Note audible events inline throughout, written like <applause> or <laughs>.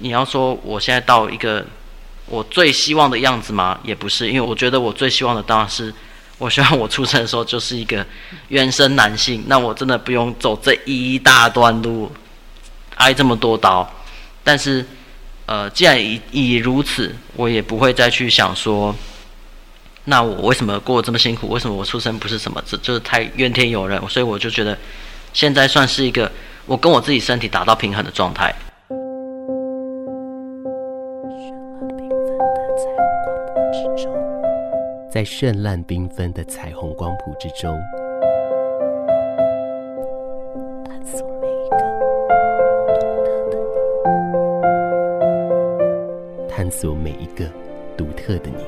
你要说我现在到一个我最希望的样子吗？也不是，因为我觉得我最希望的当然是，我希望我出生的时候就是一个原生男性，那我真的不用走这一大段路，挨这么多刀。但是，呃，既然已已如此，我也不会再去想说，那我为什么过这么辛苦？为什么我出生不是什么？这就是太怨天尤人。所以我就觉得，现在算是一个我跟我自己身体达到平衡的状态。在绚烂缤纷的彩虹光谱之中，探索每一个独特的你，探索每一个独特的你。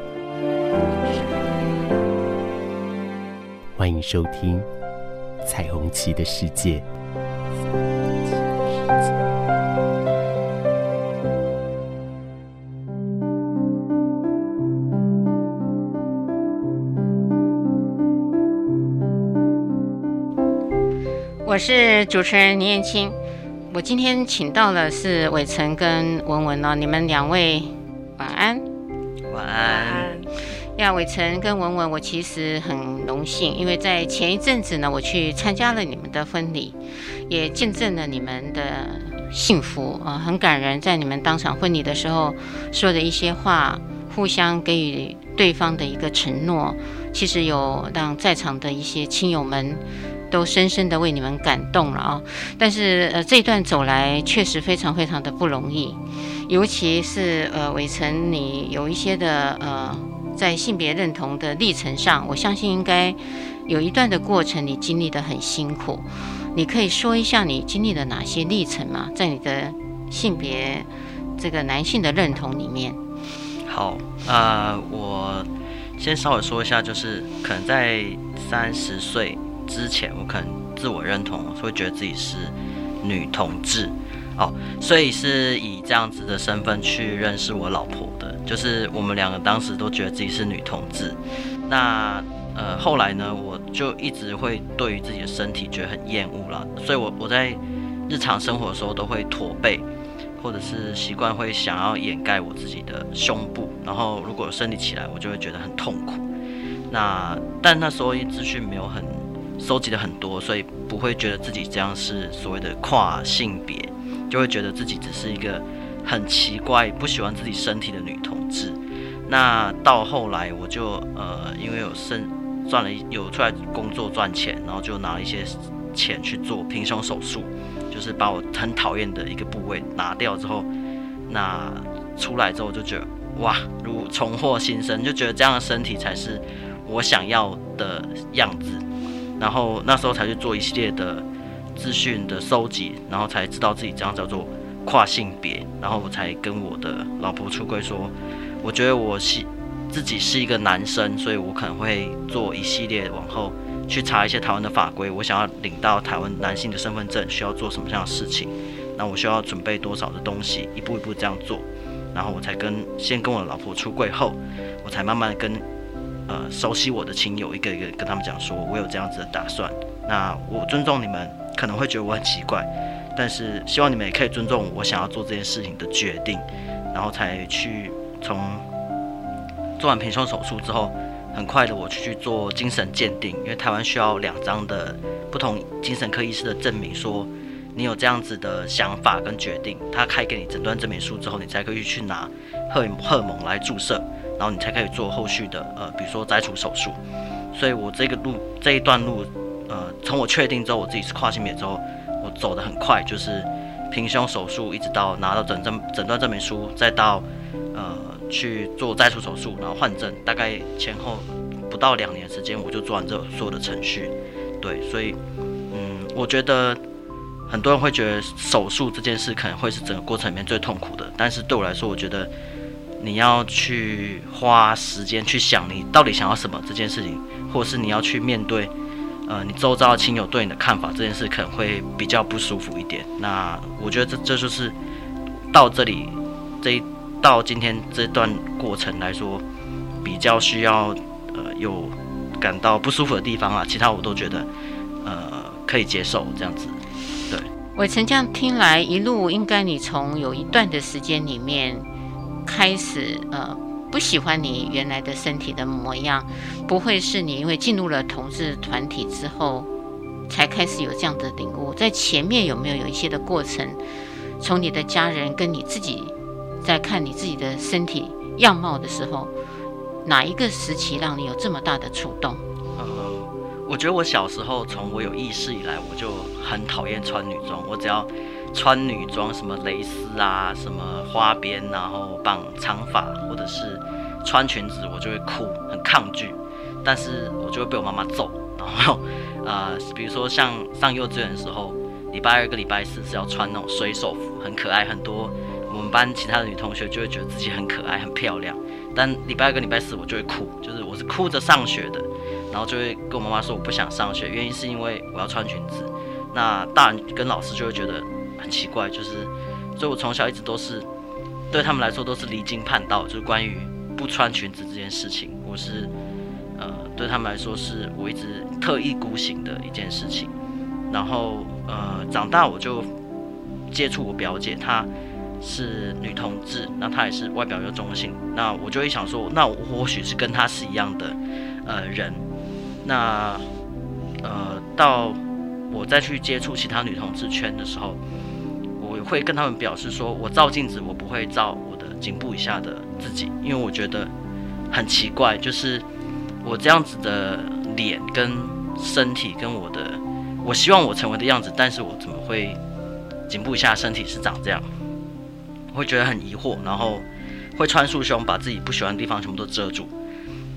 欢迎收听《彩虹旗的世界》。我是主持人倪燕青，我今天请到的是伟成跟文文哦，你们两位晚安。晚安。呀，伟成跟文文，我其实很荣幸，因为在前一阵子呢，我去参加了你们的婚礼，也见证了你们的幸福啊，很感人。在你们当场婚礼的时候说的一些话，互相给予对方的一个承诺，其实有让在场的一些亲友们。都深深的为你们感动了啊！但是呃，这段走来确实非常非常的不容易，尤其是呃，伟成你有一些的呃，在性别认同的历程上，我相信应该有一段的过程你经历得很辛苦。你可以说一下你经历了哪些历程吗？在你的性别这个男性的认同里面。好，呃，我先稍微说一下，就是可能在三十岁。之前我可能自我认同会觉得自己是女同志哦，所以是以这样子的身份去认识我老婆的，就是我们两个当时都觉得自己是女同志。那呃后来呢，我就一直会对于自己的身体觉得很厌恶了，所以我我在日常生活的时候都会驼背，或者是习惯会想要掩盖我自己的胸部，然后如果生理起来，我就会觉得很痛苦。那但那时候资讯没有很。收集的很多，所以不会觉得自己这样是所谓的跨性别，就会觉得自己只是一个很奇怪、不喜欢自己身体的女同志。那到后来，我就呃，因为有生赚了有出来工作赚钱，然后就拿一些钱去做平胸手术，就是把我很讨厌的一个部位拿掉之后，那出来之后就觉得哇，如重获新生，就觉得这样的身体才是我想要的样子。然后那时候才去做一系列的资讯的收集，然后才知道自己这样叫做跨性别，然后我才跟我的老婆出柜说，我觉得我是自己是一个男生，所以我可能会做一系列往后去查一些台湾的法规，我想要领到台湾男性的身份证需要做什么样的事情，那我需要准备多少的东西，一步一步这样做，然后我才跟先跟我的老婆出柜后，我才慢慢跟。呃，熟悉我的亲友，一个一个跟他们讲说，我有这样子的打算。那我尊重你们，可能会觉得我很奇怪，但是希望你们也可以尊重我想要做这件事情的决定。然后才去从做完平胸手术之后，很快的我去去做精神鉴定，因为台湾需要两张的不同精神科医师的证明，说你有这样子的想法跟决定。他开给你诊断证明书之后，你才可以去拿荷荷尔蒙来注射。然后你才可以做后续的呃，比如说摘除手术。所以我这个路这一段路，呃，从我确定之后我自己是跨性别之后，我走得很快，就是平胸手术，一直到拿到诊证诊断证明书，再到去做摘除手术，然后换证，大概前后不到两年时间，我就做完这所有的程序。对，所以嗯，我觉得很多人会觉得手术这件事可能会是整个过程里面最痛苦的，但是对我来说，我觉得。你要去花时间去想你到底想要什么这件事情，或者是你要去面对，呃，你周遭的亲友对你的看法这件事，可能会比较不舒服一点。那我觉得这这就是到这里这一到今天这段过程来说，比较需要呃有感到不舒服的地方啊，其他我都觉得呃可以接受这样子。对，伟成这样听来，一路应该你从有一段的时间里面开始，呃，不喜欢你原来的身体的模样，不会是你因为进入了同志团体之后才开始有这样的领悟，在前面有没有有一些的过程？从你的家人跟你自己在看你自己的身体样貌的时候，哪一个时期让你有这么大的触动？我觉得我小时候从我有意识以来，我就很讨厌穿女装。我只要穿女装，什么蕾丝啊，什么花边，然后绑长发，或者是穿裙子，我就会哭，很抗拒。但是我就会被我妈妈揍。然后，呃，比如说像上幼稚园的时候。礼拜二跟礼拜四是要穿那种水手服，很可爱。很多我们班其他的女同学就会觉得自己很可爱、很漂亮。但礼拜二跟礼拜四我就会哭，就是我是哭着上学的，然后就会跟我妈妈说我不想上学，原因是因为我要穿裙子。那大人跟老师就会觉得很奇怪，就是所以我从小一直都是对他们来说都是离经叛道，就是关于不穿裙子这件事情，我是呃对他们来说是我一直特立独行的一件事情。然后，呃，长大我就接触我表姐，她是女同志，那她也是外表又中性，那我就会想说，那我或许是跟她是一样的，呃，人。那，呃，到我再去接触其他女同志圈的时候，我会跟他们表示说，我照镜子，我不会照我的颈部以下的自己，因为我觉得很奇怪，就是我这样子的脸跟身体跟我的。我希望我成为的样子，但是我怎么会颈部以下身体是长这样？会觉得很疑惑，然后会穿束胸，把自己不喜欢的地方全部都遮住。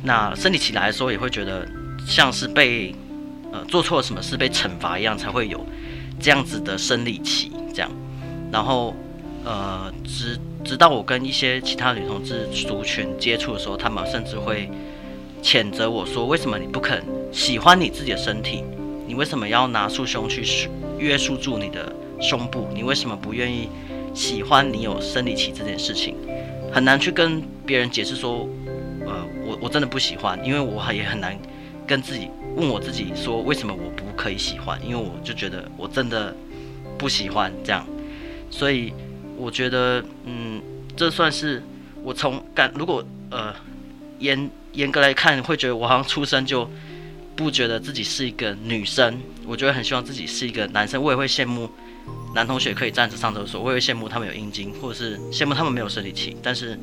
那生理起来的时候，也会觉得像是被呃做错了什么事被惩罚一样，才会有这样子的生理期这样。然后呃，直直到我跟一些其他女同志族群接触的时候，他们甚至会谴责我说：“为什么你不肯喜欢你自己的身体？”你为什么要拿束胸去约束住你的胸部？你为什么不愿意喜欢你有生理期这件事情？很难去跟别人解释说，呃，我我真的不喜欢，因为我也很难跟自己问我自己说，为什么我不可以喜欢？因为我就觉得我真的不喜欢这样，所以我觉得，嗯，这算是我从感，如果呃严严格来看，会觉得我好像出生就。不觉得自己是一个女生，我觉得很希望自己是一个男生。我也会羡慕男同学可以站着上厕所，我也会羡慕他们有阴茎，或者是羡慕他们没有生理期。但是，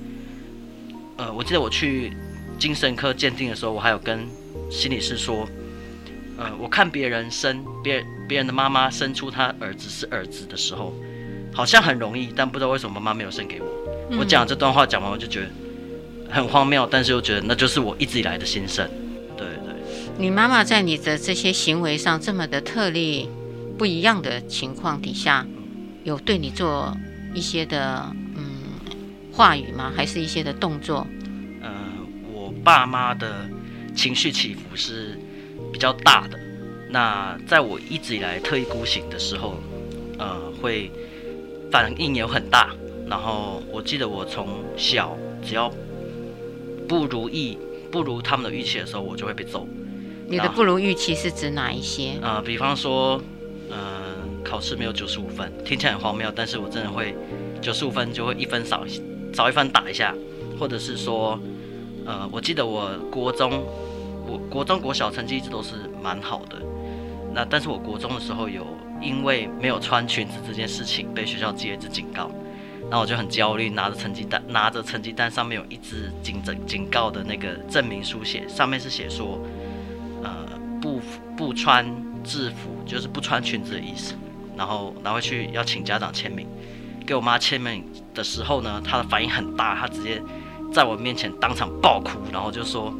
呃，我记得我去精神科鉴定的时候，我还有跟心理师说，呃，我看别人生别人别人的妈妈生出他儿子是儿子的时候，好像很容易，但不知道为什么妈妈没有生给我。嗯、我讲这段话讲完，我就觉得很荒谬，但是又觉得那就是我一直以来的心声。对对你妈妈在你的这些行为上这么的特例不一样的情况底下，有对你做一些的嗯话语吗？还是一些的动作？呃，我爸妈的情绪起伏是比较大的。那在我一直以来特意孤行的时候，呃，会反应有很大。然后我记得我从小只要不如意、不如他们的预期的时候，我就会被揍。你的不如预期是指哪一些？呃，比方说，嗯、呃，考试没有九十五分，听起来很荒谬，但是我真的会九十五分就会一分少少一分打一下，或者是说，呃，我记得我国中，我国中国小成绩一直都是蛮好的，那但是我国中的时候有因为没有穿裙子这件事情被学校记了一次警告，那我就很焦虑，拿着成绩单，拿着成绩单上面有一支警警警告的那个证明书写，上面是写说。呃，不不穿制服就是不穿裙子的意思，然后拿回去要请家长签名，给我妈签名的时候呢，她的反应很大，她直接在我面前当场爆哭，然后就说，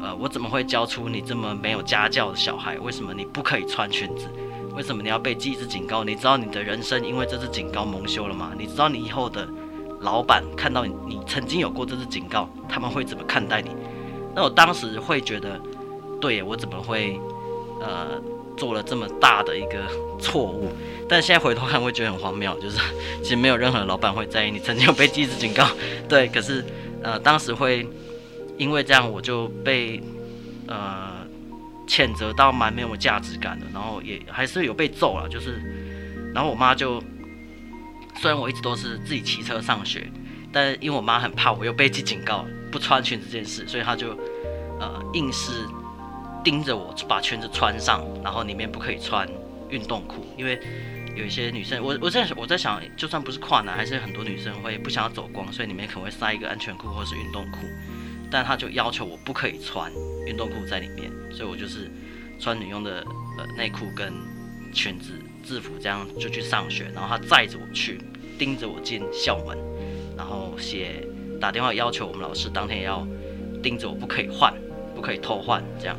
呃，我怎么会教出你这么没有家教的小孩？为什么你不可以穿裙子？为什么你要被记一次警告？你知道你的人生因为这次警告蒙羞了吗？你知道你以后的老板看到你，你曾经有过这次警告，他们会怎么看待你？那我当时会觉得。对，我怎么会，呃，做了这么大的一个错误？但现在回头看，会觉得很荒谬。就是 <laughs> 其实没有任何老板会在意你曾经有被记一次警告。<laughs> 对，可是呃，当时会因为这样，我就被呃谴责到蛮没有价值感的，然后也还是有被揍了。就是然后我妈就，虽然我一直都是自己骑车上学，但因为我妈很怕我又被记警告不穿裙子这件事，所以她就呃硬是盯着我把裙子穿上，然后里面不可以穿运动裤，因为有一些女生，我我在我在想，就算不是跨男，还是很多女生会不想要走光，所以里面可能会塞一个安全裤或是运动裤，但她就要求我不可以穿运动裤在里面，所以我就是穿女用的呃内裤跟裙子。制服这样就去上学，然后他载着我去，盯着我进校门，然后写打电话要求我们老师当天也要盯着我，不可以换，不可以偷换这样。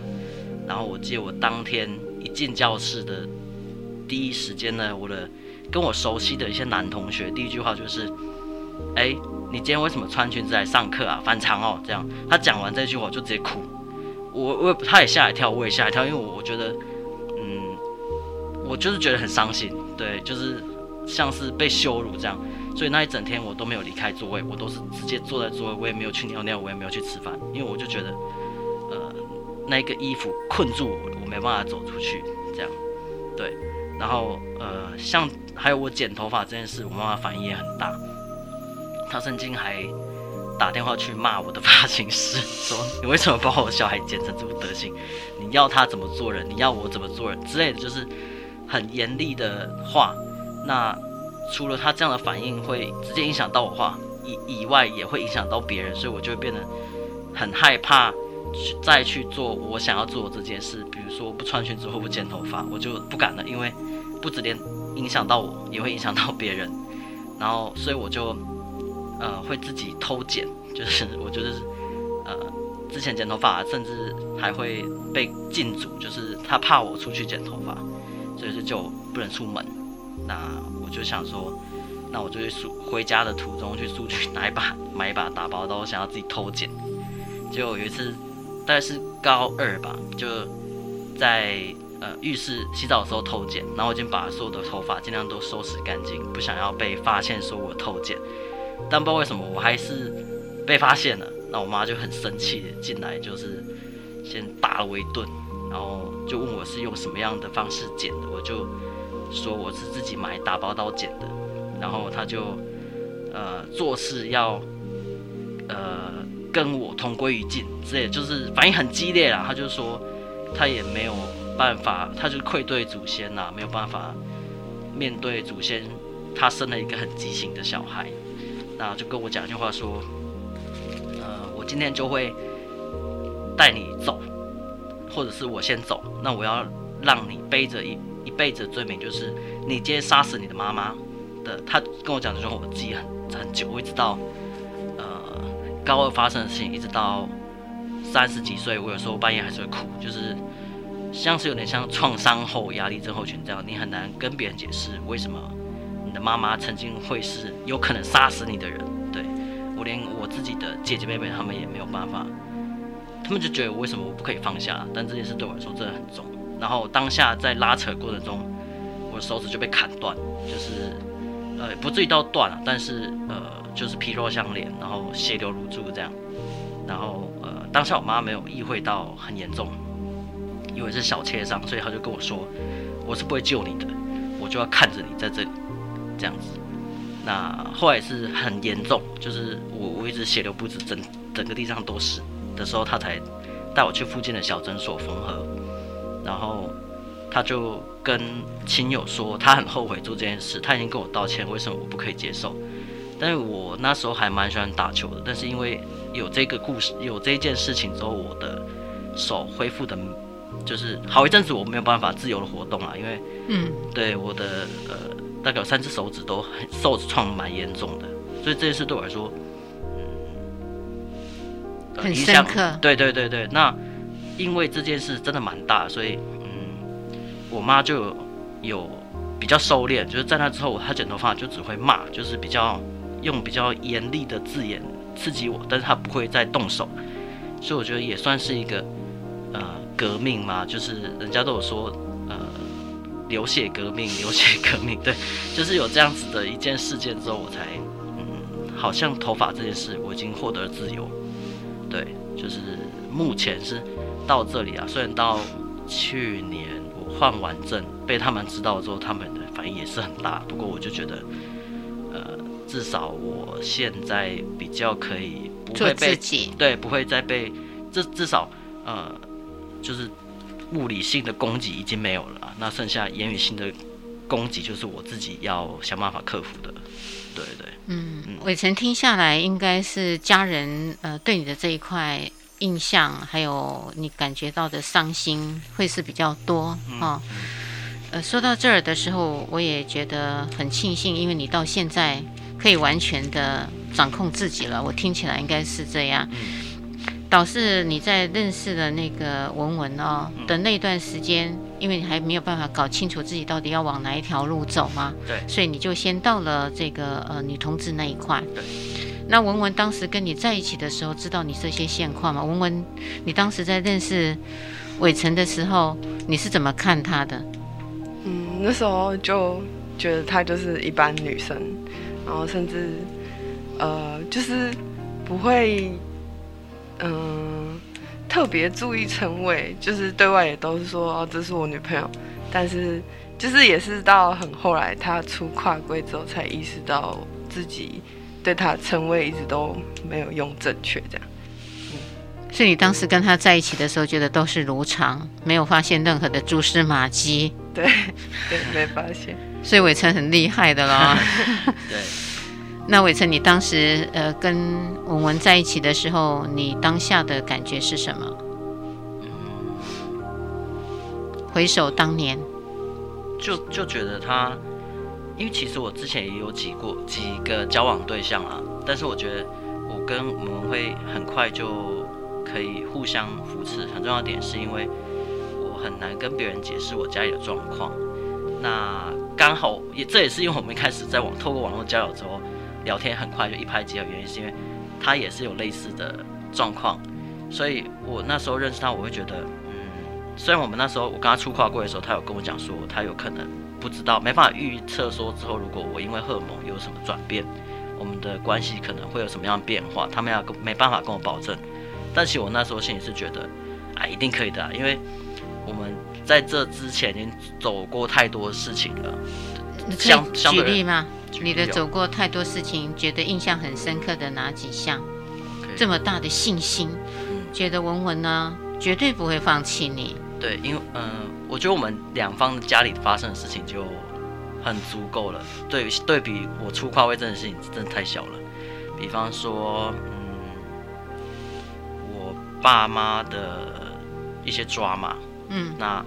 然后我记得我当天一进教室的第一时间呢，我的跟我熟悉的一些男同学第一句话就是：“哎，你今天为什么穿裙子来上课啊？反常哦。”这样他讲完这句话就直接哭，我我他也吓一跳，我也吓一跳，因为我我觉得。嗯我就是觉得很伤心，对，就是像是被羞辱这样，所以那一整天我都没有离开座位，我都是直接坐在座位，我也没有去尿尿，我也没有去吃饭，因为我就觉得，那个衣服困住我，我没办法走出去，这样，对，然后呃，像还有我剪头发这件事，我妈妈反应也很大，她曾经还打电话去骂我的发型师，说你为什么把我小孩剪成这副德行？你要他怎么做人？你要我怎么做人之类的，就是。很严厉的话，那除了他这样的反应会直接影响到我话以以外，也会影响到别人，所以我就会变得很害怕去再去做我想要做这件事。比如说不穿裙子或不剪头发，我就不敢了，因为不止连影响到我，也会影响到别人。然后，所以我就呃会自己偷剪，就是我就是呃之前剪头发，甚至还会被禁足，就是他怕我出去剪头发。所以说就不能出门，那我就想说，那我就去书回家的途中去书去拿一把买一把打包刀，想要自己偷剪。结果有一次，大概是高二吧，就在呃浴室洗澡的时候偷剪，然后我已经把所有的头发尽量都收拾干净，不想要被发现说我偷剪。但不知道为什么我还是被发现了，那我妈就很生气的进来，就是先打了我一顿。然后就问我是用什么样的方式剪的，我就说我是自己买打包刀剪的。然后她就呃做事要呃跟我同归于尽之类，就是反应很激烈啦。他就说他也没有办法，他就愧对祖先呐，没有办法面对祖先，他生了一个很畸形的小孩。那就跟我讲一句话说，呃，我今天就会带你走。或者是我先走，那我要让你背着一一辈子的罪名，就是你今天杀死你的妈妈的。他跟我讲这种，我记很很久，我一直到高二发生的事情，一直到三十几岁，我有时候半夜还是会哭，就是像是有点像创伤后压力症候群这样，你很难跟别人解释为什么你的妈妈曾经会是有可能杀死你的人。对，我连我自己的姐姐妹妹他们也没有办法。他们就觉得我为什么我不可以放下？但这件事对我来说真的很重。然后当下在拉扯过程中，我的手指就被砍断，就是呃不至于到断了，但是呃就是皮肉相连，然后血流如注这样。然后呃当下我妈没有意会到很严重，因为是小切伤，所以她就跟我说：“我是不会救你的，我就要看着你在这里这样子。”那后来是很严重，就是我我一直血流不止，整整个地上都是。的时候，她才带我去附近的小诊所缝合，然后他就跟亲友说，他很后悔做这件事，他已经跟我道歉，为什么我不可以接受？但是我那时候还蛮喜欢打球的，但是因为有这个故事，有这件事情之后，我的手恢复的，就是好一阵子我没有办法自由的活动啊，因为嗯，对我的呃大概有三只手指都很受创蛮严重的，所以这件事对我来说。很深刻，对对对对。那因为这件事真的蛮大，所以嗯，我妈就有，比较收敛，就是在那之后，她剪头发就只会骂，就是比较用比较严厉的字眼刺激我，但是她不会再动手。所以我觉得也算是一个呃革命嘛，就是人家都有说呃流血革命，流血革命，对，就是有这样子的一件事件之后，我才嗯，好像头发这件事我已经获得了自由。对，就是目前是到这里啊。虽然到去年换完证被他们知道之后，他们的反反应也是很大。不过我就觉得，呃，至少我现在比较可以不会被自己对，不会再被至至少呃，就是物理性的攻击已经没有了，那剩下言语性的攻击就是我自己要想办法克服的。对对，嗯，伟成听下来，应该是家人呃对你的这一块印象，还有你感觉到的伤心，会是比较多啊。呃，说到这儿的时候，我也觉得很庆幸，因为你到现在可以完全的掌控自己了。我听起来应该是这样。导致你在认识了那个文文哦的那段时间，因为你还没有办法搞清楚自己到底要往哪一条路走嘛，对，所以你就先到了这个呃女同志那一块。对。那文文当时跟你在一起的时候，知道你这些现况吗？文文，你当时在认识伟成的时候，你是怎么看他的？嗯，那时候就觉得她就是一般女生，然后甚至呃，就是不会嗯、特别注意称谓，就是对外也都是说哦，这是我女朋友，但是就是也是到很后来她出跨柜之后，才意识到自己对他称谓一直都没有用正确这样。所以你当时跟他在一起的时候，觉得都是如常，没有发现任何的蛛丝马迹。对，<laughs> 对，没发现。所以伟成很厉害的啦。<laughs> 对。那伟成，你当时呃跟文文在一起的时候，你当下的感觉是什么？回首当年，就就觉得他，因为其实我之前也有几过几个交往对象啊，但是我觉得我跟文文会很快就。可以互相扶持，很重要的点是因为我很难跟别人解释我家里的状况。那刚好也这也是因为我们一开始在网透过网络交友之后聊天很快就一拍即合，原因是因为他也是有类似的状况，所以我那时候认识他，我会觉得，嗯，虽然我们那时候我跟他出跨柜的时候，他有跟我讲说他有可能不知道，没办法预测说之后如果我因为荷尔蒙有什么转变，我们的关系可能会有什么样的变化，他们要跟没办法跟我保证。但其实我那时候心里是觉得，啊，一定可以的，因为我们在这之前已经走过太多事情了。相举例吗？你的走过太多事情，觉得印象很深刻的哪几项这么大的信心，嗯、觉得文文呢绝对不会放弃你。对，因为嗯、呃，我觉得我们两方家里发生的事情就很足够了。对，对比我出跨位这件事情，真的太小了。比方说。嗯，我爸妈的一些抓嘛，嗯，那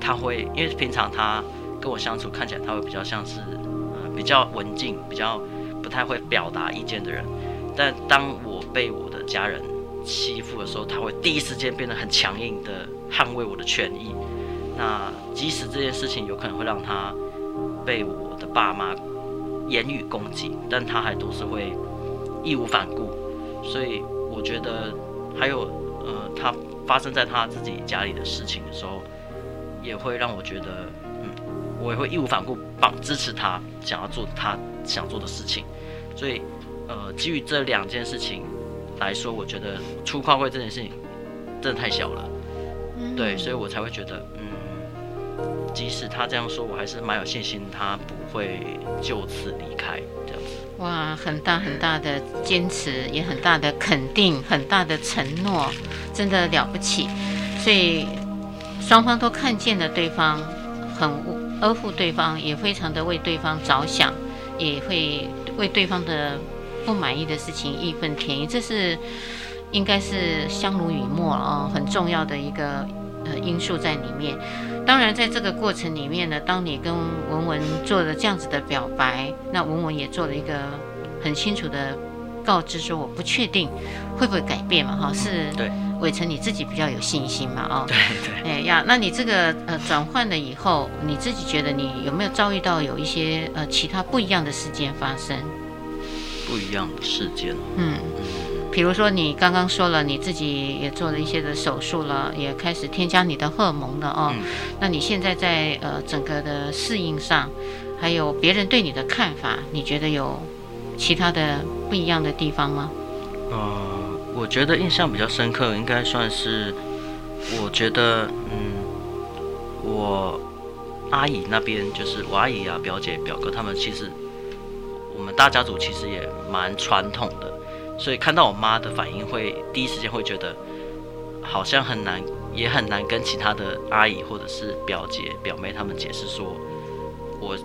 他会因为平常他跟我相处看起来他会比较像是呃比较文静，比较不太会表达意见的人，但当我被我的家人欺负的时候，他会第一时间变得很强硬的捍卫我的权益。那即使这件事情有可能会让他被我的爸妈言语攻击，但他还都是会义无反顾。所以我觉得还有。呃，他发生在他自己家里的事情的时候，也会让我觉得，嗯，我也会义无反顾帮支持他想要做他想做的事情。所以，呃，基于这两件事情来说，我觉得出跨会这件事情真的太小了，嗯，对，所以我才会觉得，嗯，即使他这样说，我还是蛮有信心，他不会就此离开。这样哇，很大很大的坚持，也很大的肯定，很大的承诺，真的了不起。所以双方都看见了对方，很呵护对方，也非常的为对方着想，也会为对方的不满意的事情义愤填膺。这是应该是相濡以沫啊，很重要的一个呃因素在里面。当然，在这个过程里面呢，当你跟文文做了这样子的表白，那文文也做了一个很清楚的告知，说我不确定会不会改变嘛，哈，是伟成你自己比较有信心嘛，哦，对对，哎呀，那你这个呃转换了以后，你自己觉得你有没有遭遇到有一些呃其他不一样的事件发生？不一样的事件，嗯。比如说，你刚刚说了，你自己也做了一些的手术了，也开始添加你的荷尔蒙了哦。嗯、那你现在在呃整个的适应上，还有别人对你的看法，你觉得有其他的不一样的地方吗？呃，我觉得印象比较深刻，应该算是，我觉得，嗯，我阿姨那边，就是我阿姨啊、表姐、表哥他们，其实我们大家族其实也蛮传统的，所以看到我妈的反应会，第一时间会觉得好像很难，也很难跟其他的阿姨或者是表姐、表妹他们解释说，我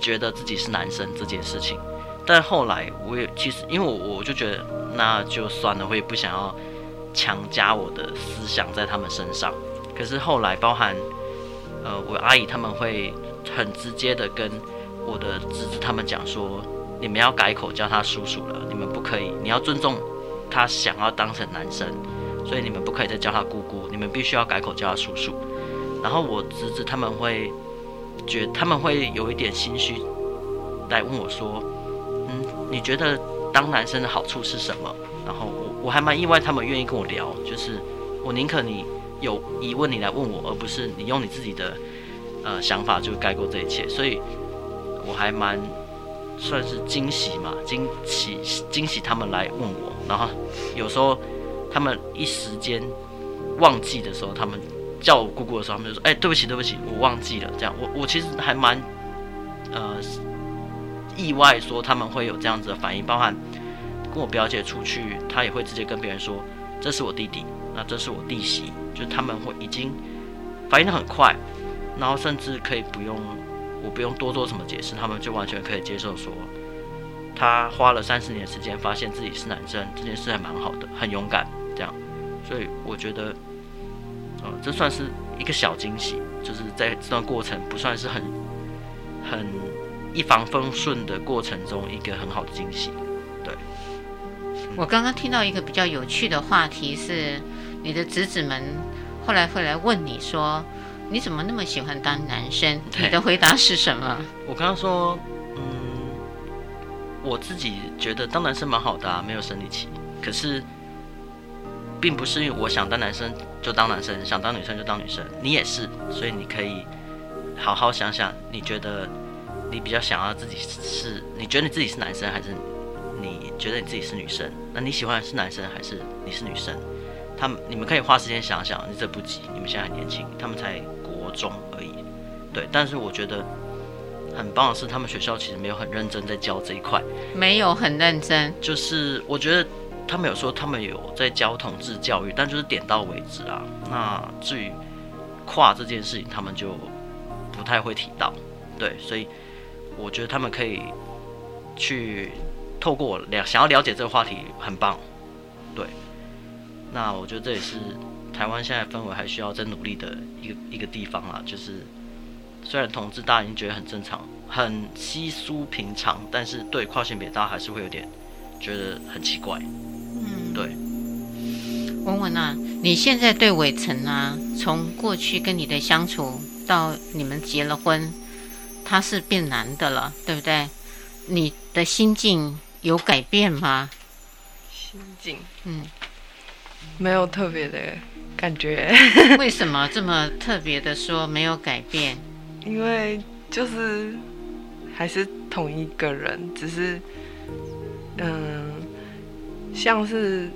觉得自己是男生这件事情。但后来我也其实，因为我我就觉得那就算了，我也不想要强加我的思想在他们身上。可是后来，包含呃我阿姨他们会很直接的跟我的侄子他们讲说，你们要改口叫他叔叔了，你们不可以，你要尊重他想要当成男生，所以你们不可以再叫他姑姑，你们必须要改口叫他叔叔。然后我侄子他们会觉他们会有一点心虚，来问我说。嗯你觉得当男生的好处是什么？然后我我还蛮意外，他们愿意跟我聊，就是我宁可你有疑问你来问我，而不是你用你自己的呃想法就盖过这一切。所以我还蛮算是惊喜嘛，惊喜惊喜他们来问我，然后有时候他们一时间忘记的时候，他们叫我姑姑的时候，他们就说：“哎，对不起，对不起，我忘记了。”这样，我我其实还蛮呃。意外说他们会有这样子的反应，包含跟我表姐出去，她也会直接跟别人说，这是我弟弟，那这是我弟媳，就他们会已经反应得很快，然后甚至可以不用我不用多做什么解释，他们就完全可以接受说，他花了三十年时间发现自己是男生，这件事还蛮好的，很勇敢这样，所以我觉得，呃，这算是一个小惊喜，就是在这段过程不算是很很。一帆风顺的过程中，一个很好的惊喜。对，我刚刚听到一个比较有趣的话题是，你的侄子们后来会来问你说，你怎么那么喜欢当男生？你的回答是什么？我刚刚说，嗯，我自己觉得当男生蛮好的啊，没有生理期。可是，并不是因为我想当男生就当男生，想当女生就当女生。你也是，所以你可以好好想想，你觉得。你比较想要自己是？你觉得你自己是男生，还是你觉得你自己是女生？那你喜欢的是男生还是你是女生？他们你们可以花时间想想，你这不急，你们现在很年轻，他们才国中而已。对，但是我觉得很棒的是，他们学校其实没有很认真在教这一块，没有很认真。就是我觉得他们有说他们有在教同志教育，但就是点到为止啊。那至于跨这件事情，他们就不太会提到。对，所以。我觉得他们可以去透过我了想要了解这个话题，很棒。对，那我觉得这也是台湾现在氛围还需要再努力的一个一个地方啦。就是虽然同志大家已经觉得很正常、很稀疏平常，但是对跨性别大家还是会有点觉得很奇怪。嗯，对。文文啊，你现在对伟成啊，从过去跟你的相处到你们结了婚。他是变男的了，对不对？你的心境有改变吗？心境，嗯，没有特别的感觉。为什么这么特别的说没有改变？因为就是还是同一个人，只是嗯，像是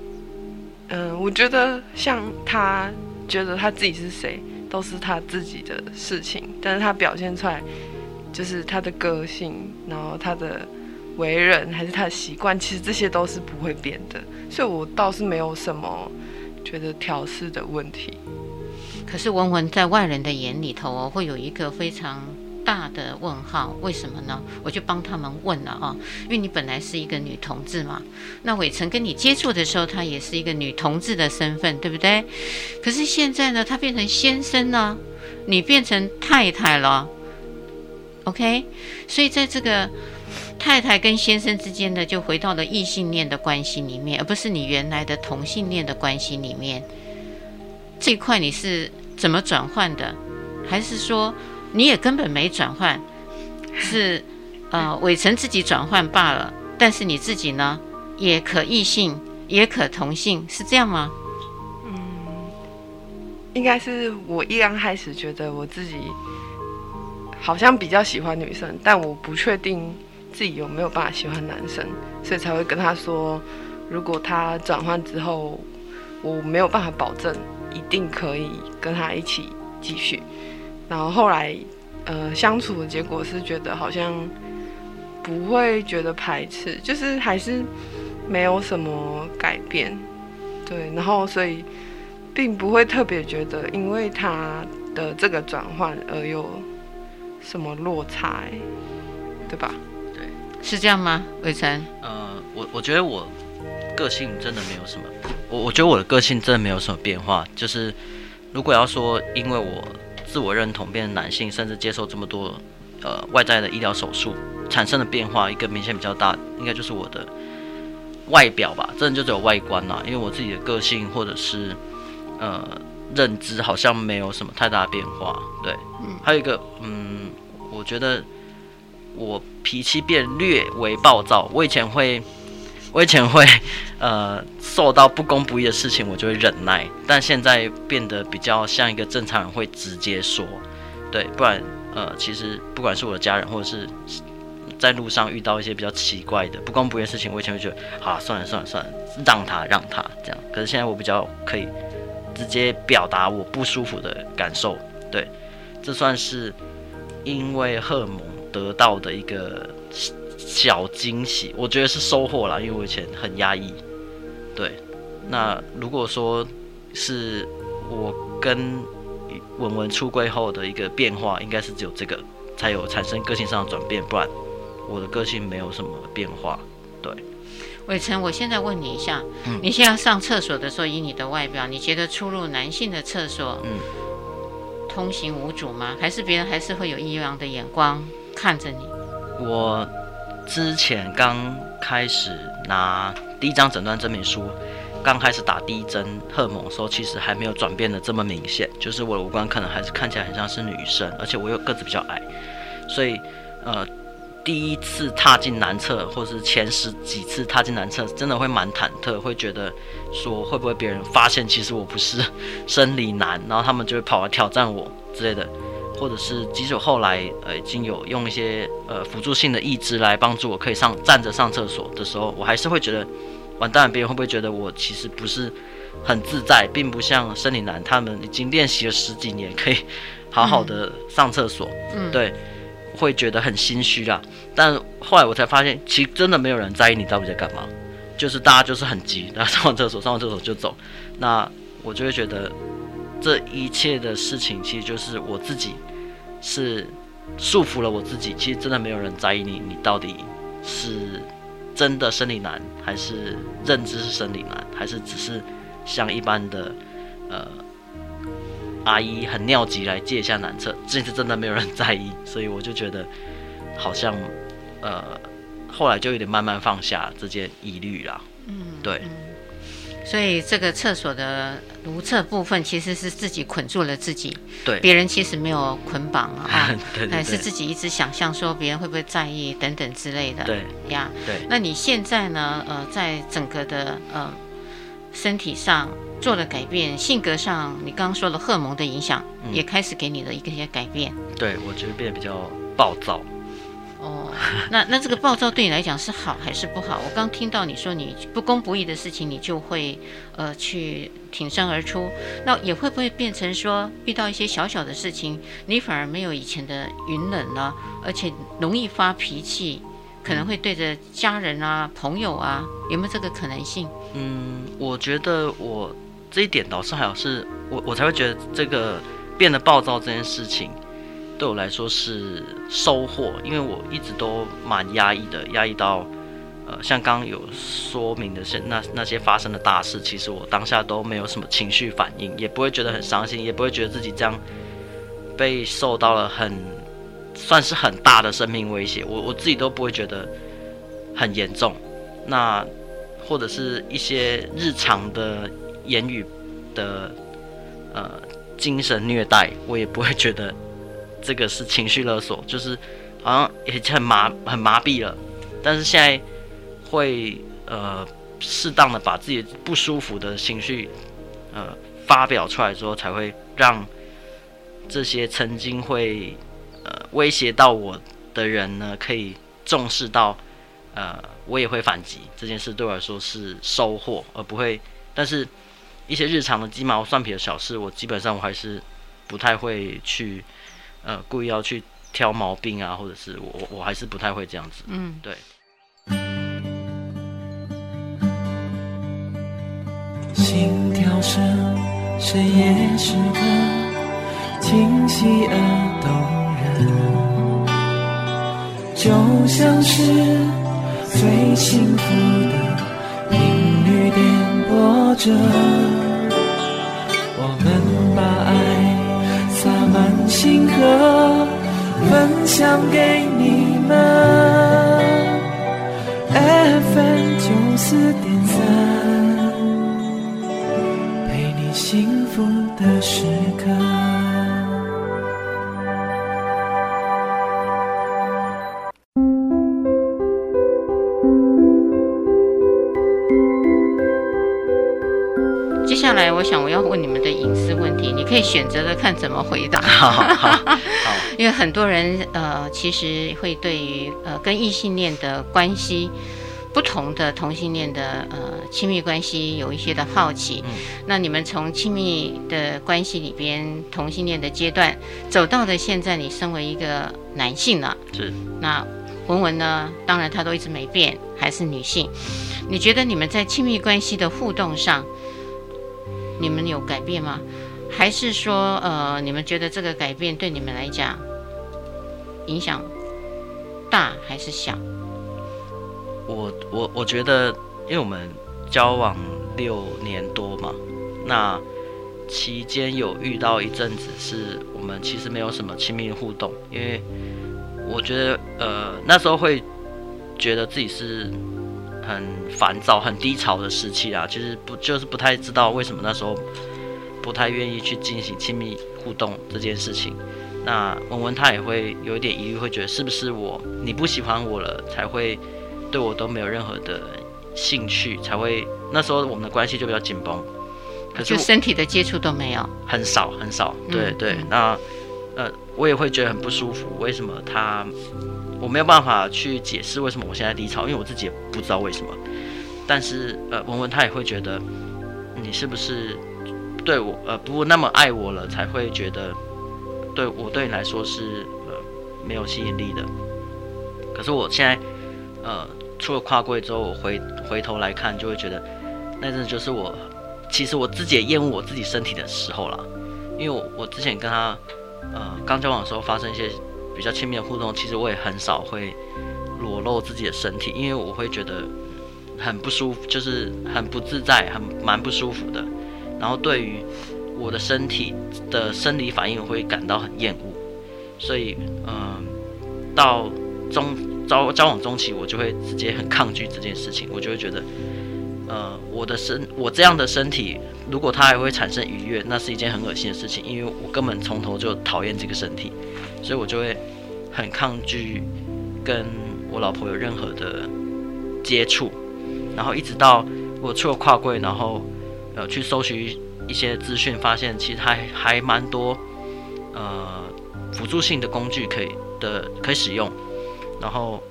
嗯，我觉得像他觉得他自己是谁，都是他自己的事情，但是他表现出来。就是他的个性，然后他的为人，还是他的习惯，其实这些都是不会变的，所以我倒是没有什么觉得调适的问题。可是文文在外人的眼里头哦，会有一个非常大的问号，为什么呢？我就帮他们问了啊，因为你本来是一个女同志嘛，那伟成跟你接触的时候，她也是一个女同志的身份，对不对？可是现在呢，她变成先生了，你变成太太了。OK，所以在这个太太跟先生之间的，就回到了异性恋的关系里面，而不是你原来的同性恋的关系里面。这块你是怎么转换的？还是说你也根本没转换？是呃，伟成自己转换罢了。但是你自己呢，也可异性，也可同性，是这样吗？嗯，应该是我一刚开始觉得我自己。好像比较喜欢女生，但我不确定自己有没有办法喜欢男生，所以才会跟他说，如果他转换之后，我没有办法保证一定可以跟他一起继续。然后后来，呃相处的结果是觉得好像不会觉得排斥，就是还是没有什么改变，对，然后所以并不会特别觉得因为他的这个转换而有什么落差，对吧？对，是这样吗？伟成？呃，我我觉得我个性真的没有什么，我我觉得我的个性真的没有什么变化，就是。如果要说因为我自我认同变成男性，甚至接受这么多呃外在的医疗手术产生的变化，一个明显比较大，应该就是我的外表吧，真的就只有外观啦。因为我自己的个性或者是呃认知好像没有什么太大的变化。对，嗯，还有一个嗯，我觉得我脾气变略为暴躁，我以前会。我以前会，<laughs> 呃，受到不公不义的事情，我就会忍耐，但现在变得比较像一个正常人，会直接说，对，不然，呃，其实不管是我的家人，或者是在路上遇到一些比较奇怪的不公不义的事情，我以前会觉得，啊，算了算了算了，让他让他这样，可是现在我比较可以直接表达我不舒服的感受，对，这算是因为荷尔蒙得到的一个。小惊喜，我觉得是收获啦，因为我以前很压抑。对，那如果说是我跟文文出柜后的一个变化，应该是只有这个才有产生个性上的转变，不然我的个性没有什么变化。对，伟成，我现在问你一下，嗯，你现在上厕所的时候，以你的外表，你觉得出入男性的厕所，嗯，通行无阻吗？还是别人还是会有异样的眼光看着你？我。之前刚开始拿第一张诊断证明书，刚开始打第一针荷尔蒙时候，其实还没有转变的这么明显，就是我的五官可能还是看起来很像是女生，而且我又个子比较矮，所以呃，第一次踏进男厕，或是前十几次踏进男厕，真的会蛮忐忑，会觉得说会不会别人发现其实我不是生理男，然后他们就会跑来挑战我之类的。或者是即使后来呃已经有用一些呃辅助性的义肢来帮助我可以上站着上厕所的时候，我还是会觉得完蛋，别人会不会觉得我其实不是很自在，并不像生理男他们已经练习了十几年可以好好的 <laughs> 上厕所，嗯，对，会觉得很心虚啦。但后来我才发现，其实真的没有人在意你到底在干嘛，就是大家就是很急，然后上完厕所上完厕所就走，那我就会觉得这一切的事情其实就是我自己。是束缚了我自己，其实真的没有人在意你，你到底是真的生理男，还是认知是生理男，还是只是像一般的呃阿姨很尿急来借一下男厕，这次真的没有人在意，所以我就觉得好像呃后来就有点慢慢放下这件疑虑啦。嗯，对。所以这个厕所的如厕部分其实是自己捆住了自己，对，别人其实没有捆绑啊，<laughs> 对，对，对，是自己一直想象说别人会不会在意等等之类的，对呀，对。那你现在呢？呃，在整个的呃身体上做了改变，性格上你刚刚说了荷尔蒙的影响、嗯、也开始给你的一个些改变。对，我觉得变得比较暴躁。哦，那那这个暴躁对你来讲是好还是不好？我刚听到你说你不公不义的事情，你就会呃去挺身而出。那也会不会变成说遇到一些小小的事情，你反而没有以前的云冷了，而且容易发脾气，可能会对着家人啊、朋友啊，有没有这个可能性？嗯，我觉得我这一点倒是还好，是我我才会觉得这个变得暴躁这件事情。对我来说是收获，因为我一直都蛮压抑的，压抑到，呃，像刚刚有说明的是那那些发生的大事，其实我当下都没有什么情绪反应，也不会觉得很伤心，也不会觉得自己这样被受到了很算是很大的生命威胁，我我自己都不会觉得很严重。那或者是一些日常的言语的呃精神虐待，我也不会觉得。这个是情绪勒索，就是好像也很麻很麻痹了，但是现在会呃适当的把自己不舒服的情绪呃发表出来之后，才会让这些曾经会呃威胁到我的人呢，可以重视到呃我也会反击这件事，对我来说是收获，而不会。但是一些日常的鸡毛蒜皮的小事，我基本上我还是不太会去。呃，故意要去挑毛病啊，或者是我我还是不太会这样子。嗯，对。心跳声，深夜时刻，清晰而动人，就像是最幸福的频率点播着，我们把星河，分享给你们。FM 九四点三。幸福的时刻。接下来，我想我要问你们的隐私题，你可以选择的看怎么回答。好，好，好，<laughs> 因为很多人呃，其实会对于呃跟异性恋的关系。不同的同性恋的呃亲密关系有一些的好奇，嗯、那你们从亲密的关系里边同性恋的阶段走到了现在，你身为一个男性了，是那文文呢？当然他都一直没变，还是女性。你觉得你们在亲密关系的互动上，你们有改变吗？还是说呃你们觉得这个改变对你们来讲影响大还是小？我我我觉得，因为我们交往六年多嘛，那期间有遇到一阵子是我们其实没有什么亲密互动，因为我觉得呃那时候会觉得自己是很烦躁、很低潮的时期啊，其实不就是不太知道为什么那时候不太愿意去进行亲密互动这件事情。那文文他也会有一点疑虑，会觉得是不是我你不喜欢我了才会。对我都没有任何的兴趣，才会那时候我们的关系就比较紧绷，可是就身体的接触都没有，很少很少。对、嗯、对，那呃，我也会觉得很不舒服。为什么他我没有办法去解释为什么我现在低潮？因为我自己也不知道为什么。但是呃，文文他也会觉得你是不是对我呃不那么爱我了，才会觉得对我对你来说是呃没有吸引力的。可是我现在呃。出了跨柜之后，我回回头来看，就会觉得那阵就是我，其实我自己也厌恶我自己身体的时候了。因为我我之前跟他呃刚交往的时候发生一些比较亲密的互动，其实我也很少会裸露自己的身体，因为我会觉得很不舒服，就是很不自在，很蛮不舒服的。然后对于我的身体的生理反应，会感到很厌恶。所以嗯、到中。交交往中期，我就会直接很抗拒这件事情，我就会觉得，呃，我的身，我这样的身体，如果它还会产生愉悦，那是一件很恶心的事情，因为我根本从头就讨厌这个身体，所以我就会很抗拒跟我老婆有任何的接触，然后一直到我出了跨柜，然后呃去搜寻一些资讯，发现其实还还蛮多呃辅助性的工具可以的可以使用。然后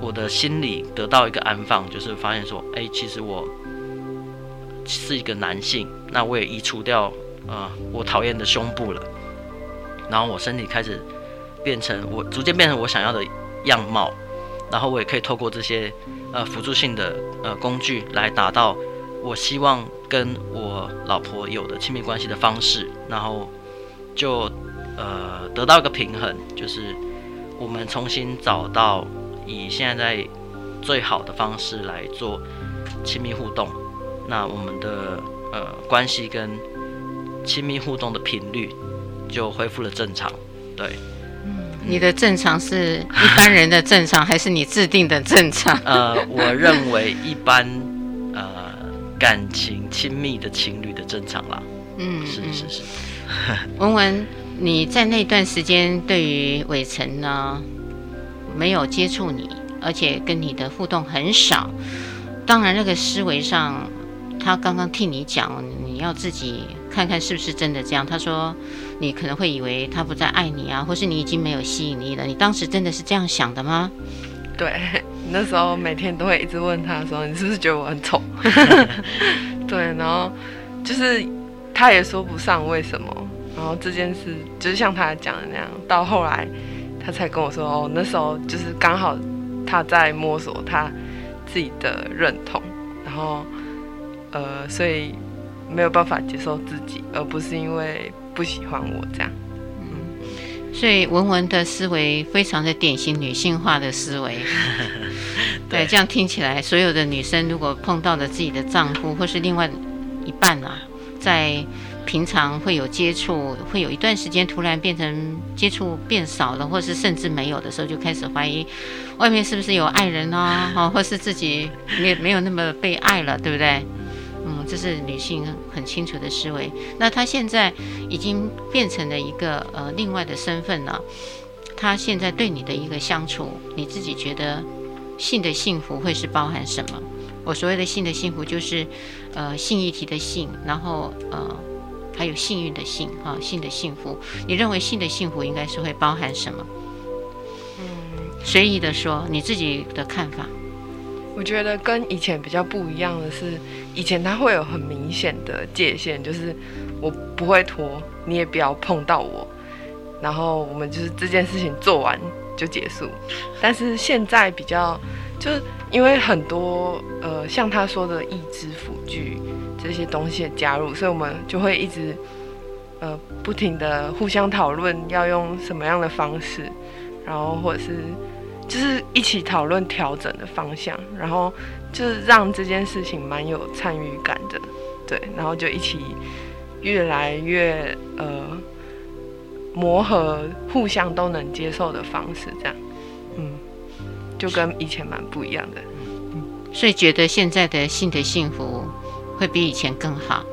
我的心里得到一个安放，就是发现说，哎，其实我是一个男性，那我也移除掉呃我讨厌的胸部了，然后我身体开始变成我逐渐变成我想要的样貌，然后我也可以透过这些呃辅助性的呃工具来达到我希望跟我老婆有的亲密关系的方式，然后就呃得到一个平衡，就是。我们重新找到以现在最好的方式来做亲密互动，那我们的呃关系跟亲密互动的频率就恢复了正常。对，嗯，你的正常是一般人的正常，还是你制定的正常？<laughs> 呃，我认为一般呃感情亲密的情侣的正常啦。嗯，是是是。<laughs> <laughs> 文文。你在那段时间对于伟成呢，没有接触你，而且跟你的互动很少。当然，那个思维上，他刚刚替你讲，你要自己看看是不是真的这样。他说，你可能会以为他不再爱你啊，或是你已经没有吸引力了。你当时真的是这样想的吗？对，<laughs> 那时候每天都会一直问他说，你是不是觉得我很丑？<laughs> 对，然后就是他也说不上为什么。然后这件事就是像他讲的那样，到后来他才跟我说，哦，那时候就是刚好他在摸索他自己的认同，然后呃，所以没有办法接受自己，而不是因为不喜欢我这样。嗯，所以文文的思维非常的典型女性化的思维。<laughs> 对，这样听起来，所有的女生如果碰到了自己的丈夫或是另外一半啊，在平常会有接触，会有一段时间突然变成接触变少了，或是甚至没有的时候，就开始怀疑外面是不是有爱人啊，哦，或是自己没没有那么被爱了，对不对？嗯，这是女性很清楚的思维。那她现在已经变成了一个呃另外的身份了。她现在对你的一个相处，你自己觉得性的幸福会是包含什么？我所谓的性的幸福，就是呃性议题的性，然后呃。还有幸运的幸啊，性的幸福，你认为性的幸福应该是会包含什么？嗯，随意的说，你自己的看法。我觉得跟以前比较不一样的是，以前它会有很明显的界限，就是我不会拖，你也不要碰到我，然后我们就是这件事情做完就结束。但是现在比较，就是因为很多呃，像他说的义肢辅具。这些东西的加入，所以我们就会一直呃不停的互相讨论要用什么样的方式，然后或者是就是一起讨论调整的方向，然后就是让这件事情蛮有参与感的，对，然后就一起越来越呃磨合，互相都能接受的方式，这样，嗯，就跟以前蛮不一样的，嗯，所以觉得现在的性的幸福。会比以前更好，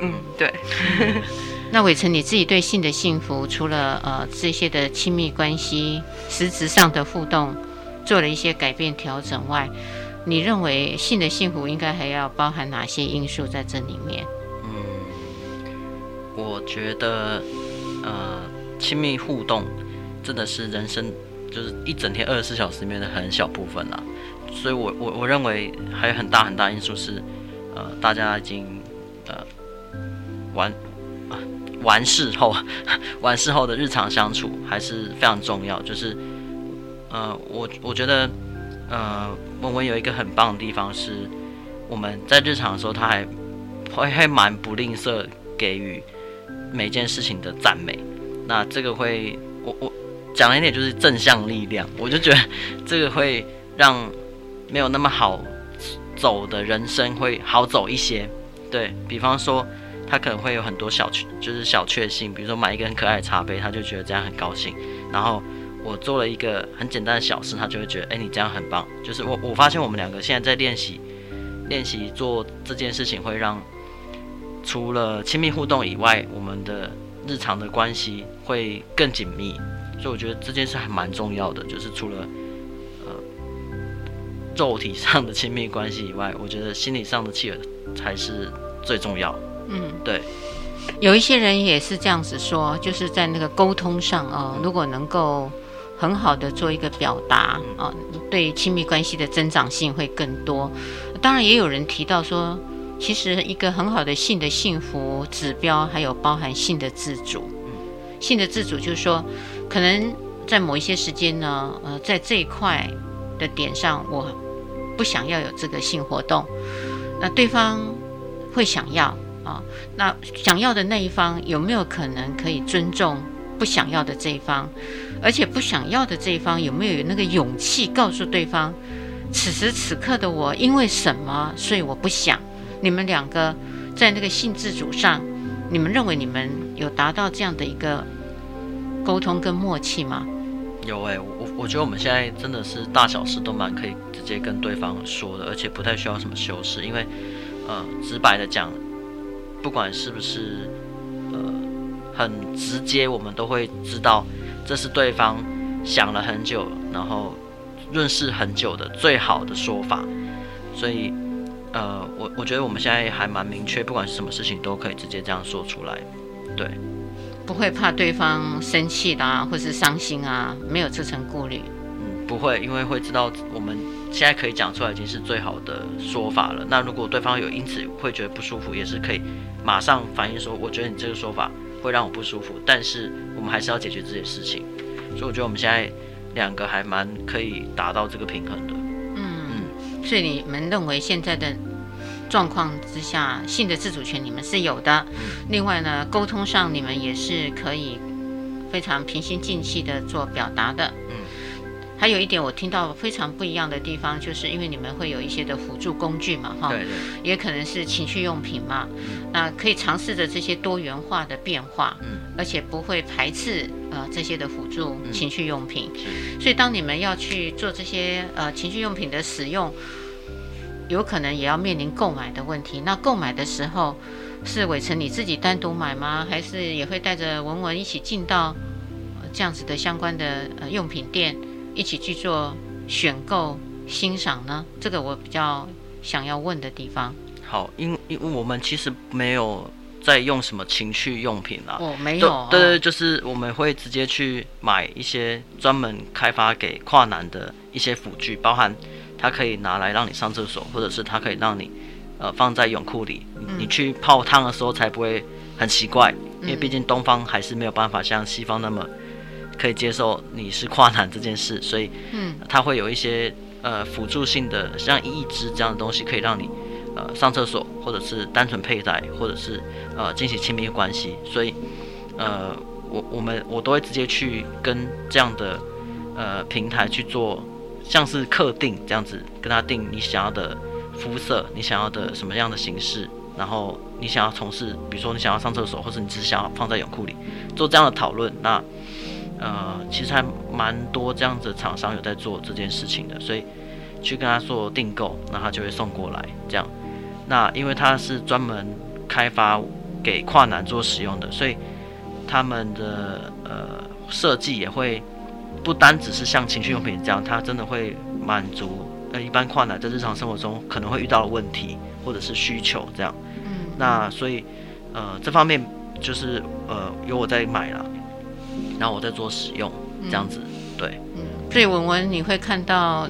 嗯，对。那伟成，你自己对性的幸福，除了呃这些的亲密关系、实质上的互动，做了一些改变调整外，你认为性的幸福应该还要包含哪些因素在这里面？嗯，我觉得呃亲密互动真的是人生就是一整天二十四小时里面的很小部分啦，所以我我我认为还有很大很大因素是。呃，大家已经呃完完事后，<laughs> 完事后的日常相处还是非常重要。就是呃，我我觉得呃，文文有一个很棒的地方是，我们在日常的时候，他还会还蛮不吝啬给予每件事情的赞美。那这个会，我我讲了一点就是正向力量，我就觉得这个会让没有那么好。走的人生会好走一些，对，比方说，他可能会有很多小确，就是小确幸，比如说买一个很可爱的茶杯，他就觉得这样很高兴。然后我做了一个很简单的小事，他就会觉得，哎，你这样很棒。就是我我发现我们两个现在在练习，练习做这件事情，会让除了亲密互动以外，我们的日常的关系会更紧密。所以我觉得这件事还蛮重要的，就是除了。肉体上的亲密关系以外，我觉得心理上的契合才是最重要。嗯，对。有一些人也是这样子说，就是在那个沟通上啊、哦，如果能够很好的做一个表达啊、哦，对亲密关系的增长性会更多。当然，也有人提到说，其实一个很好的性的幸福指标，还有包含性的自主。性的自主就是说，可能在某一些时间呢，呃，在这一块的点上，我。不想要有这个性活动，那对方会想要啊？那想要的那一方有没有可能可以尊重不想要的这一方？而且不想要的这一方有没有有那个勇气告诉对方，此时此刻的我因为什么，所以我不想？你们两个在那个性自主上，你们认为你们有达到这样的一个沟通跟默契吗？有哎、我我觉得我们现在真的是大小事都蛮可以直接跟对方说的，而且不太需要什么修饰，因为呃，直白的讲，不管是不是呃很直接，我们都会知道这是对方想了很久，然后润饰很久的最好的说法，所以呃，我我觉得我们现在还蛮明确，不管是什么事情都可以直接这样说出来，对。不会怕对方生气啦，或是伤心啊，没有这层顾虑。嗯，不会，因为会知道我们现在可以讲出来已经是最好的说法了。那如果对方有因此会觉得不舒服，也是可以马上反映说，我觉得你这个说法会让我不舒服，但是我们还是要解决这些事情。所以我觉得我们现在两个还蛮可以达到这个平衡的。嗯，所以你们认为现在的状况之下，性的自主权你们是有的。嗯、另外呢，沟通上你们也是可以非常平心静气的做表达的。还有一点我听到非常不一样的地方，就是因为你们会有一些的辅助工具嘛，哈，对对，也可能是情趣用品嘛，嗯，那可以尝试着这些多元化的变化，嗯，而且不会排斥呃这些的辅助情趣用品，嗯，所以当你们要去做这些呃情趣用品的使用，有可能也要面临购买的问题。那购买的时候是伟成你自己单独买吗？还是也会带着文文一起进到这样子的相关的呃用品店？一起去做选购欣赏呢？这个我比较想要问的地方。好，因因为我们其实没有在用什么情趣用品啊。哦，没有。对对，就是我们会直接去买一些专门开发给跨男的一些辅具，包含它可以拿来让你上厕所，或者是它可以让你呃放在泳裤里，嗯，你去泡汤的时候才不会很奇怪。因为毕竟东方还是没有办法像西方那么。可以接受你是跨男这件事，所以，嗯，它会有一些呃辅助性的，像一支这样的东西，可以让你呃上厕所，或者是单纯佩戴，或者是呃进行亲密关系。所以，呃，我我们我都会直接去跟这样的呃平台去做，像是客定这样子，跟他定你想要的肤色，你想要的什么样的形式，然后你想要从事，比如说你想要上厕所，或者你只是想要放在泳裤里做这样的讨论，那。呃，其实还蛮多这样子的厂商有在做这件事情的，所以去跟他做订购，那他就会送过来这样。那因为他是专门开发给跨男做使用的，所以他们的呃设计也会不单只是像情趣用品这样，它真的会满足呃一般跨男在日常生活中可能会遇到的问题或者是需求这样。嗯，那所以呃这方面就是呃有我在买了。然后我在做使用，这样子，嗯、对，嗯，所以文文，你会看到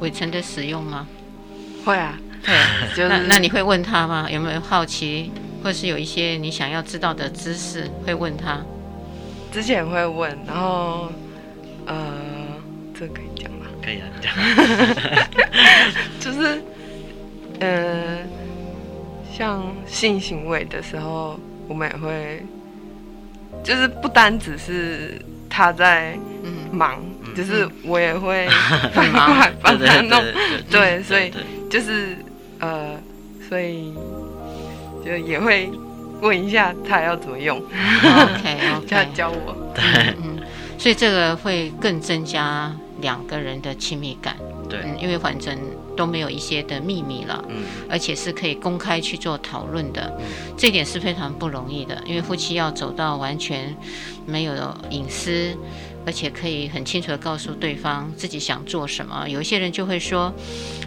伟成的使用吗？会啊，对，<laughs> 就是、那那你会问他吗？有没有好奇，或是有一些你想要知道的知识，会问他？之前会问，然后，呃，这可以讲吗？可以啊，讲，<laughs> 就是，呃，像性行为的时候，我们也会。就是不单只是他在忙，嗯、就是我也会 <laughs> 很忙，帮他弄。对，所以就是呃，所以就也会问一下他要怎么用。OK，<laughs> 他教我。对，嗯，所以这个会更增加两个人的亲密感。对，嗯，因为反正都没有一些的秘密了，嗯，而且是可以公开去做讨论的，嗯，这点是非常不容易的，因为夫妻要走到完全没有隐私，而且可以很清楚地告诉对方自己想做什么。有一些人就会说，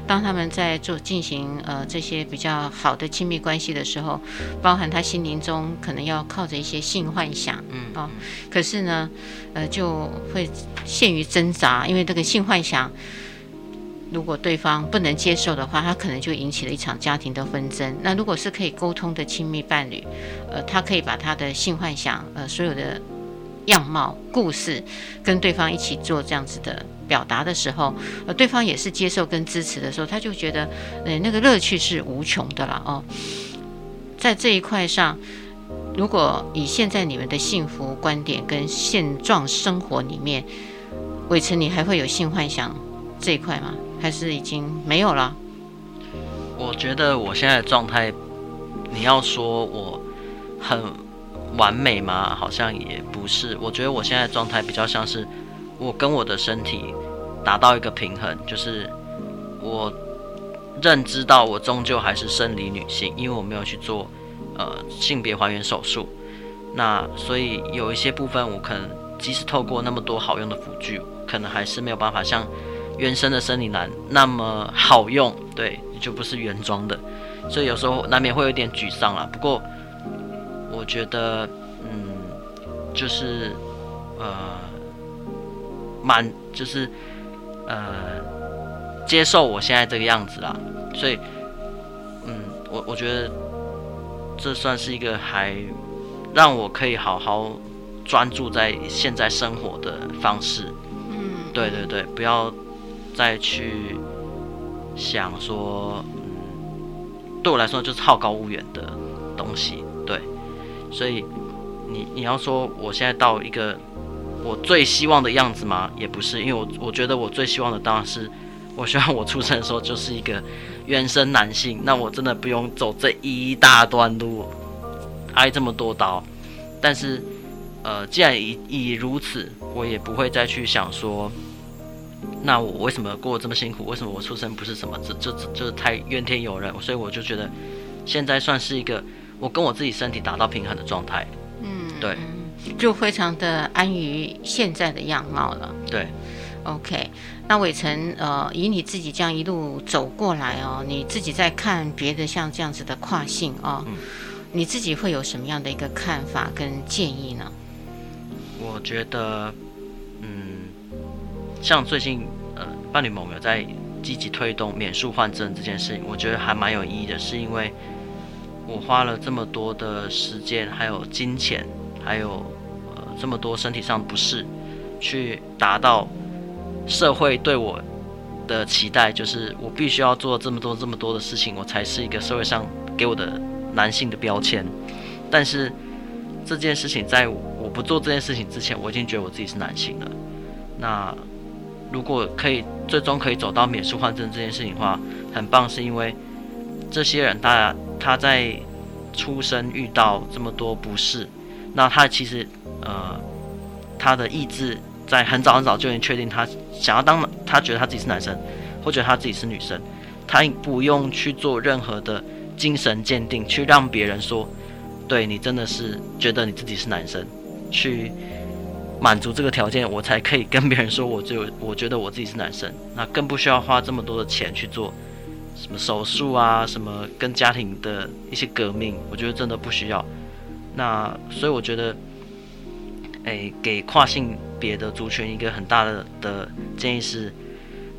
当他们在做进行呃这些比较好的亲密关系的时候，包含他心灵中可能要靠着一些性幻想，嗯啊，可是呢，呃就会陷于挣扎，因为这个性幻想。如果对方不能接受的话，他可能就引起了一场家庭的纷争。那如果是可以沟通的亲密伴侣，呃，他可以把他的性幻想，呃，所有的样貌、故事，跟对方一起做这样子的表达的时候，呃，对方也是接受跟支持的时候，他就觉得，呃，那个乐趣是无穷的了哦。在这一块上，如果以现在你们的幸福观点跟现状生活里面，伟成，你还会有性幻想这一块吗？还是已经没有了？我觉得我现在的状态，你要说我很完美吗？好像也不是。我觉得我现在的状态比较像是我跟我的身体达到一个平衡，就是我认知到我终究还是生理女性，因为我没有去做呃性别还原手术。那所以有一些部分，我可能即使透过那么多好用的辅具，可能还是没有办法像。原生的生理男那么好用，对，就不是原装的，所以有时候难免会有点沮丧啦。不过我觉得，嗯，就是呃，蛮就是呃，接受我现在这个样子啦。所以，嗯，我我觉得这算是一个还让我可以好好专注在现在生活的方式。嗯，对对对，不要再去想说，嗯，对我来说就是好高骛远的东西。对，所以你你要说我现在到一个我最希望的样子吗？也不是，因为我我觉得我最希望的当然是，我希望我出生的时候就是一个原生男性，那我真的不用走这一大段路，挨这么多刀。但是，呃，既然已已如此，我也不会再去想说，那我为什么过得这么辛苦？为什么我出生不是什么？这这这就太怨天尤人。所以我就觉得，现在算是一个我跟我自己身体达到平衡的状态。嗯，对。就非常的安于现在的样貌了。对，OK。那伟成，呃，以你自己这样一路走过来哦，你自己在看别的像这样子的跨性哦，嗯、你自己会有什么样的一个看法跟建议呢？我觉得，嗯，像最近呃，伴侣盟有在积极推动免术换证这件事情，我觉得还蛮有意义的，是因为我花了这么多的时间，还有金钱。还有，呃，这么多身体上不适，去达到社会对我的期待，就是我必须要做这么多这么多的事情，我才是一个社会上给我的男性的标签。但是这件事情，在我不做这件事情之前，我已经觉得我自己是男性了。那如果可以最终可以走到免术换证这件事情的话，很棒，是因为这些人，他他在出生遇到这么多不适。那他其实，呃，他的意志在很早很早就已经确定，他想要当，他觉得他自己是男生，或者他自己是女生，他不用去做任何的精神鉴定，去让别人说，对你真的是觉得你自己是男生，去满足这个条件，我才可以跟别人说，我 <laughs> 就我觉得我自己是男生，那更不需要花这么多的钱去做什么手术啊，什么跟家庭的一些革命，我觉得真的不需要。那所以我觉得，诶，给跨性别的族群一个很大的的建议是，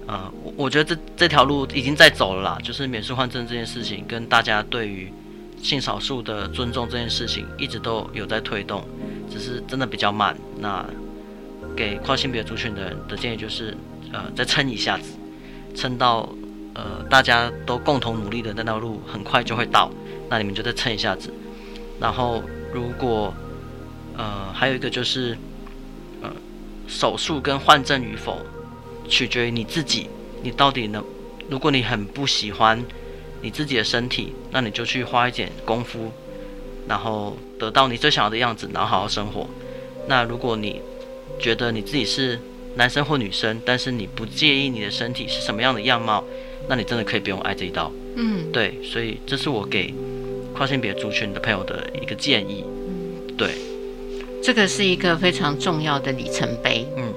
呃，我觉得这这条路已经在走了啦，就是免术换证这件事情，跟大家对于性少数的尊重这件事情，一直都有在推动，只是真的比较慢。那给跨性别族群的人的建议就是，呃，再撑一下子，撑到呃大家都共同努力的那条路很快就会到，那你们就再撑一下子，然后。如果，呃，还有一个就是，呃，手术跟换证与否，取决于你自己，你到底能。如果你很不喜欢你自己的身体，那你就去花一点功夫，然后得到你最想要的样子，然后好好生活。那如果你觉得你自己是男生或女生，但是你不介意你的身体是什么样的样貌，那你真的可以不用挨这一刀。嗯，对，所以这是我给。跨性别族群的朋友的一个建议，对，这个是一个非常重要的里程碑。嗯，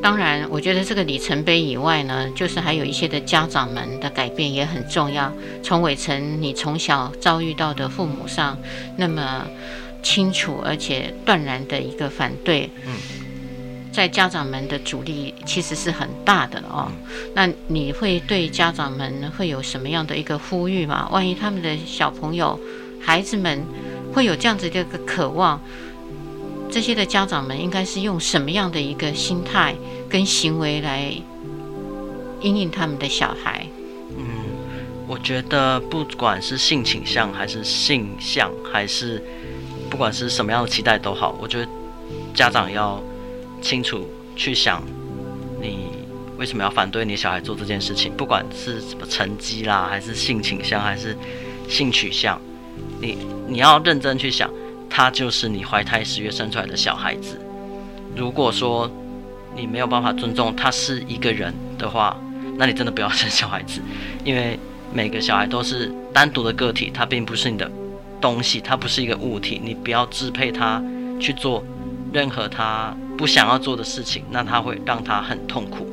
当然，我觉得这个里程碑以外呢，就是还有一些的家长们的改变也很重要。从伟成你从小遭遇到的父母上那么清楚而且断然的一个反对，嗯。在家长们的阻力其实是很大的哦。那你会对家长们会有什么样的一个呼吁吗？万一他们的小朋友、孩子们会有这样子的一个渴望，这些的家长们应该是用什么样的一个心态跟行为来引领他们的小孩？嗯，我觉得不管是性倾向还是性向，还是不管是什么样的期待都好，我觉得家长要。清楚去想，你为什么要反对你小孩做这件事情？不管是什么成绩啦，还是性倾向，还是性取向，你你要认真去想，他就是你怀胎十月生出来的小孩子。如果说你没有办法尊重他是一个人的话，那你真的不要生小孩子，因为每个小孩都是单独的个体，他并不是你的东西，他不是一个物体，你不要支配他去做任何他。不想要做的事情，那他会让他很痛苦。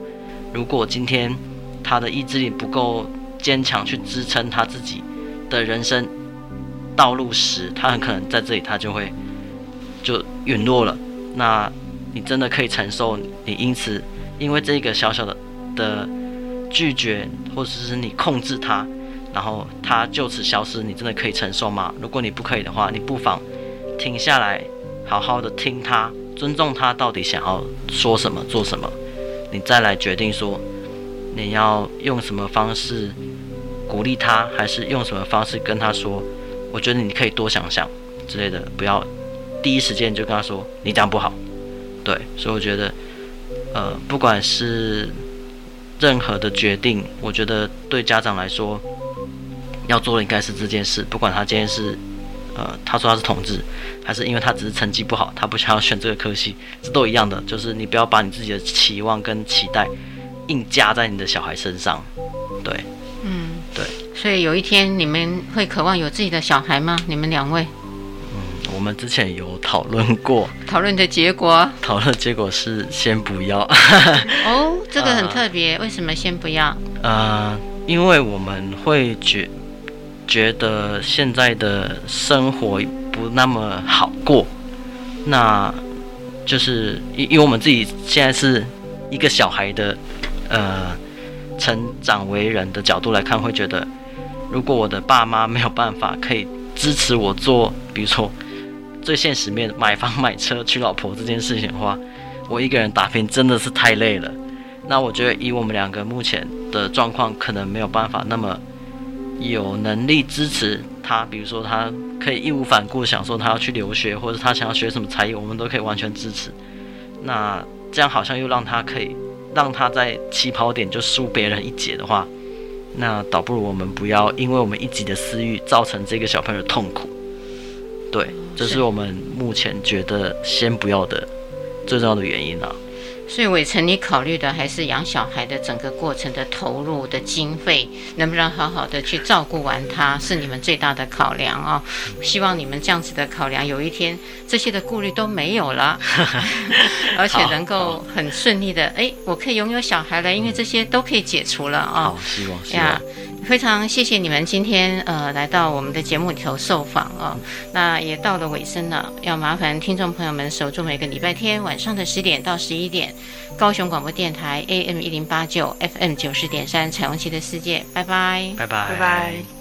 如果今天他的意志力不够坚强，去支撑他自己的人生道路时，他很可能在这里他就会就陨落了。那你真的可以承受你因此因为这个小小的的拒绝，或者是你控制他，然后他就此消失，你真的可以承受吗？如果你不可以的话，你不妨停下来。好好的听他，尊重他到底想要说什么、做什么，你再来决定说你要用什么方式鼓励他，还是用什么方式跟他说，我觉得你可以多想想之类的，不要第一时间就跟他说你这样不好。对，所以我觉得，呃，不管是任何的决定，我觉得对家长来说，要做的应该是这件事，不管他今天是。呃，他说他是同志，还是因为他只是成绩不好，他不想要选这个科系，这都一样的，就是你不要把你自己的期望跟期待硬加在你的小孩身上，对。所以有一天你们会渴望有自己的小孩吗？你们两位？嗯，我们之前有讨论过，<laughs> 讨论的结果，讨论结果是先不要。<laughs> 哦，这个很特别，呃，为什么先不要？呃，因为我们会觉。觉得现在的生活不那么好过，那就是因因为我们自己现在是一个小孩的呃成长为人的角度来看，会觉得如果我的爸妈没有办法可以支持我做，比如说最现实面买房买车娶老婆这件事情的话，我一个人打拼真的是太累了。那我觉得以我们两个目前的状况，可能没有办法那么。有能力支持他，比如说他可以义无反顾想说他要去留学，或者他想要学什么才艺，我们都可以完全支持。那这样好像又让他可以让他在起跑点就输别人一截的话，那倒不如我们不要因为我们一己的私欲造成这个小朋友的痛苦。对，这是我们目前觉得先不要的最重要的原因啊。所以伟成，你考虑的还是养小孩的整个过程的投入的经费，能不能好好的去照顾完他，是你们最大的考量哦。希望你们这样子的考量，有一天这些的顾虑都没有了，<laughs> 而且能够很顺利的，哎，我可以拥有小孩了，因为这些都可以解除了啊、哦。好，希望，希望。非常谢谢你们今天呃来到我们的节目里头受访啊、哦，那也到了尾声了，要麻烦听众朋友们守住每个礼拜天晚上的十点到十一点，高雄广播电台 AM 一零八九 FM 九十点三彩虹旗的世界，拜拜，拜拜，拜拜。